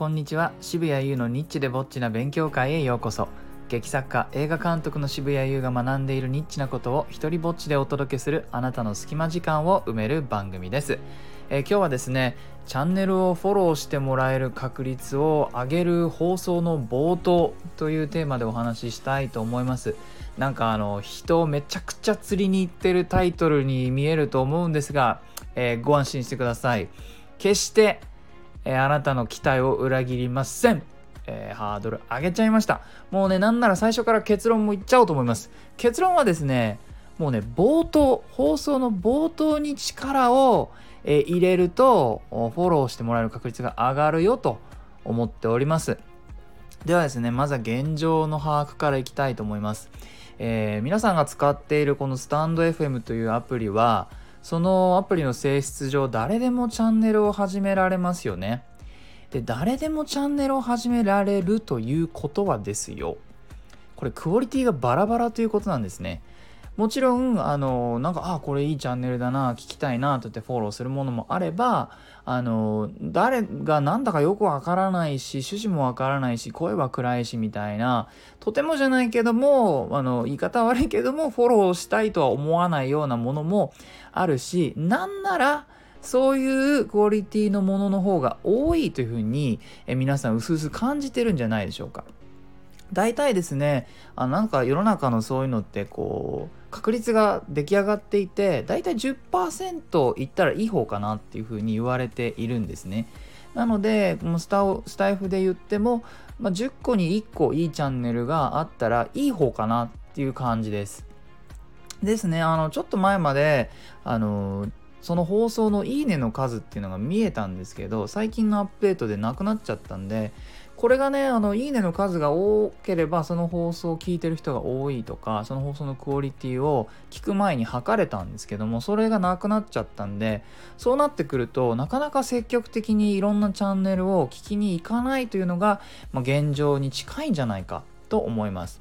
こんにちは。渋谷優のニッチでぼっちな勉強会へようこそ。劇作家映画監督の渋谷優が学んでいるニッチなことを一人ぼっちでお届けするあなたの隙間時間を埋める番組です、えー今日はですねチャンネルをフォローしてもらえる確率を上げる放送の冒頭というテーマでお話ししたいと思います。なんかあの人をめちゃくちゃ釣りに行ってるタイトルに見えると思うんですが、えーご安心してください。決してえーあなたの期待を裏切りません。えーハードル上げちゃいました。もうね、なんなら最初から結論も言っちゃおうと思います。結論はですね、もうね、冒頭、放送の冒頭に力を、えー入れると、フォローしてもらえる確率が上がるよと思っております。ではですね、まずは現状の把握からいきたいと思います。えー皆さんが使っているこのスタンド FM というアプリは、そのアプリの性質上、誰でもチャンネルを始められますよね。で、誰でもチャンネルを始められるということはですよ。これ、クオリティがバラバラということなんですね。もちろん、あの、なんか、あ、これいいチャンネルだな、聞きたいな、とってフォローするものもあれば、あの、誰がなんだかよくわからないし、趣旨もわからないし、声は暗いし、みたいな、とてもじゃないけども、あの、言い方悪いけども、フォローしたいとは思わないようなものもあるし、なんなら、そういうクオリティのものの方が多いというふうに、え皆さん薄々感じてるんじゃないでしょうか。大体ですねあなんか世の中のそういうのってこう確率が出来上がっていて大体10%いったらいい方かなっていうふうに言われているんですね。なのでこのスタスタイフで言っても、まあ、10個に1個いいチャンネルがあったらいい方かなっていう感じです。ですねあのちょっと前まであのその放送のいいねの数っていうのが見えたんですけど最近のアップデートでなくなっちゃったんでこれがねあのいいねの数が多ければその放送を聞いてる人が多いとかその放送のクオリティを聞く前に測れたんですけどもそれがなくなっちゃったんでそうなってくるとなかなか積極的にいろんなチャンネルを聞きに行かないというのが、まあ、現状に近いんじゃないかと思います。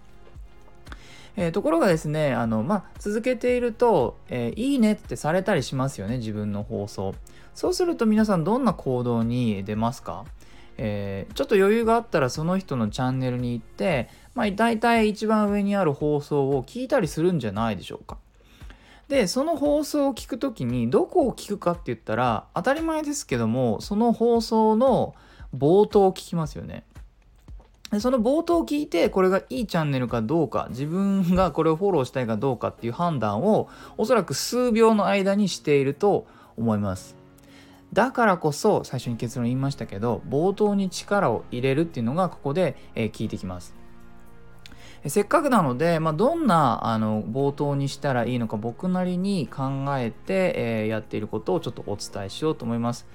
えーところがですねあの、まあ、続けていると、えーいいねってされたりしますよね自分の放送そうすると皆さんどんな行動に出ますか、えーちょっと余裕があったらその人のチャンネルに行って、まあ、大体一番上にある放送を聞いたりするんじゃないでしょうか。でその放送を聞くときにどこを聞くかって言ったら当たり前ですけどもその放送の冒頭を聞きますよね。でその冒頭を聞いてこれがいいチャンネルかどうか自分がこれをフォローしたいかどうかっていう判断をおそらく数秒の間にしていると思います。だからこそ最初に結論言いましたけど冒頭に力を入れるっていうのがここで、え聞いてきますせっかくなので、まあ、どんなあの冒頭にしたらいいのか僕なりに考えて、えやっていることをちょっとお伝えしようと思います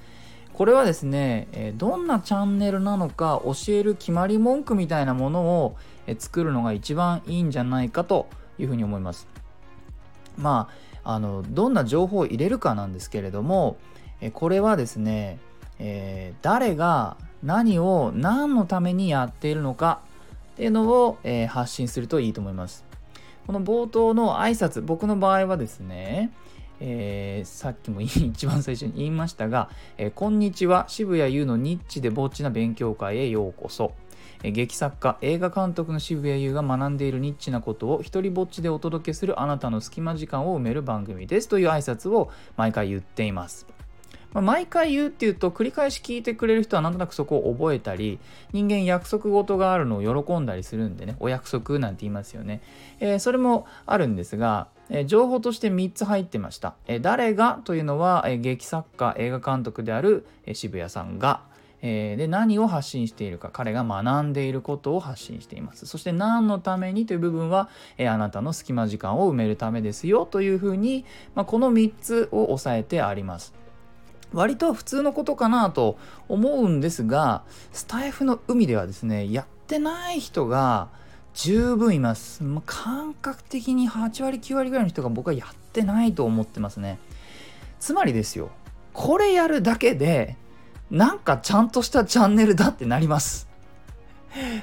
これはですね、えどんなチャンネルなのか教える決まり文句みたいなものを、え作るのが一番いいんじゃないかというふうに思います。まあ、あのどんな情報を入れるかなんですけれども、これはですね、えー誰が何を何のためにやっているのかっていうのを、えー発信するといいと思います。この冒頭の挨拶僕の場合はですね、えーさっきも一番最初に言いましたが、えーこんにちは渋谷優のニッチでぼっちな勉強会へようこそ、えー劇作家映画監督の渋谷優が学んでいるニッチなことを一人ぼっちでお届けするあなたの隙間時間を埋める番組ですという挨拶を毎回言っていますまあ毎回言うっていうと繰り返し聞いてくれる人はなんとなくそこを覚えたり人間約束事があるのを喜んだりするんでねお約束なんて言いますよね、えーそれもあるんですが、えー情報として3つ入ってました、えー誰がというのは、え劇作家映画監督である、え渋谷さんがえで何を発信しているか彼が学んでいることを発信しています。そして何のためにという部分は、えあなたの隙間時間を埋めるためですよというふうに、まあ、この3つを押さえてあります。割と普通のことかなと思うんですがスタイフの海ではですねやってない人が十分います。まあ感覚的に8割9割ぐらいの人が僕はやってないと思ってますね。つまりですよこれやるだけでなんかちゃんとしたチャンネルだってなります。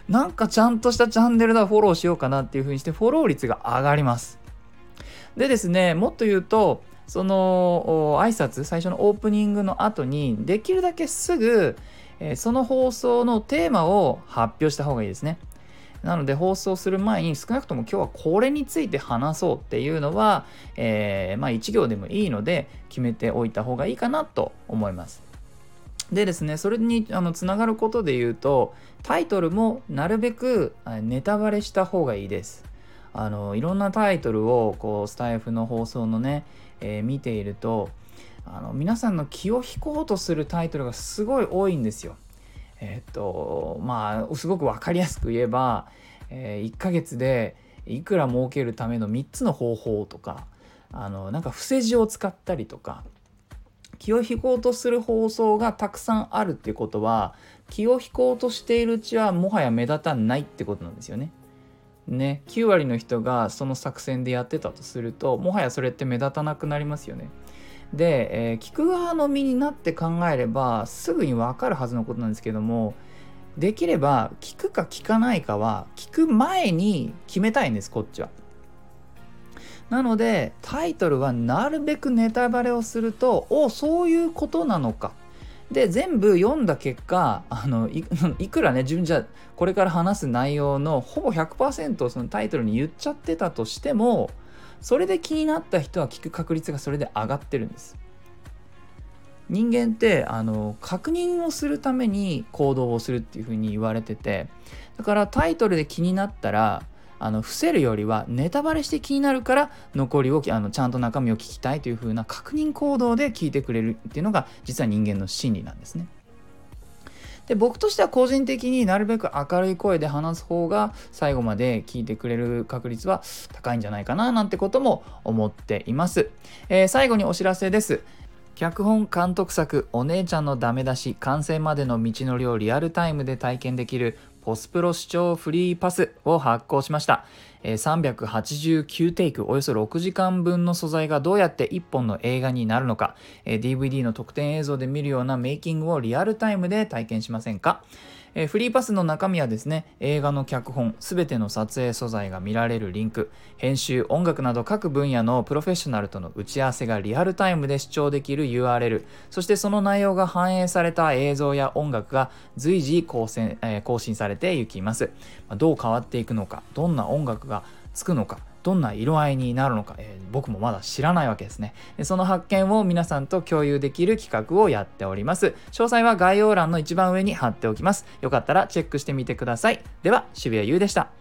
なんかちゃんとしたチャンネルだフォローしようかなっていう風にしてフォロー率が上がります。でですねもっと言うとその挨拶最初のオープニングの後にできるだけすぐ、えその放送のテーマを発表した方がいいですね。なので放送する前に少なくとも今日はこれについて話そうっていうのは、えー、まあ1行でもいいので決めておいた方がいいかなと思います。でですねそれにあのつながることで言うとタイトルもなるべくネタバレした方がいいです。あのいろんなタイトルをこうスタイフの放送のね、え、見ているとあの皆さんの気を引こうとするタイトルがすごい多いんですよ。えっとまあすごく分かりやすく言えば、え、1ヶ月でいくら儲けるための3つの方法とかあのなんか伏せ字を使ったりとか気を引こうとする放送がたくさんあるっていうことは気を引こうとしているうちはもはや目立たないってことなんですよね。ね9割の人がその作戦でやってたとするともはやそれって目立たなくなりますよね。で、えー、聞く側の身になって考えればすぐに分かるはずのことなんですけどもできれば聞くか聞かないかは聞く前に決めたいんですこっちは。なのでタイトルはなるべくネタバレをするとおそういうことなのかで全部読んだ結果あの いくらね自分じゃこれから話す内容のほぼ100%そのタイトルに言っちゃってたとしてもそれで気になった人は聞く確率がそれで上がってるんです。人間ってあの確認をするために行動をするっていうふうに言われててだからタイトルで気になったらあの伏せるよりはネタバレして気になるから残りをあのちゃんと中身を聞きたいという風な確認行動で聞いてくれるっていうのが実は人間の心理なんですね。で僕としては個人的になるべく明るい声で話す方が最後まで聞いてくれる確率は高いんじゃないかななんてことも思っています。えー、最後にお知らせです。脚本監督作「お姉ちゃんのダメ出し」完成までの道のりをリアルタイムで体験できるポスプロ視聴フリーパスを発行しました。389テイク、およそ6時間分の素材がどうやって1本の映画になるのか、DVD の特典映像で見るようなメイキングをリアルタイムで体験しませんか？えー、フリーパスの中身はですね映画の脚本すべての撮影素材が見られるリンク編集音楽など各分野のプロフェッショナルとの打ち合わせがリアルタイムで視聴できる URL そしてその内容が反映された映像や音楽が随時更新,、えー、更新されていきます、まあ、どう変わっていくのかどんな音楽がつくのかどんな色合いになるのか、えー、僕もまだ知らないわけですね。でその発見を皆さんと共有できる企画をやっております。詳細は概要欄の一番上に貼っておきます。よかったらチェックしてみてください。では渋谷優でした。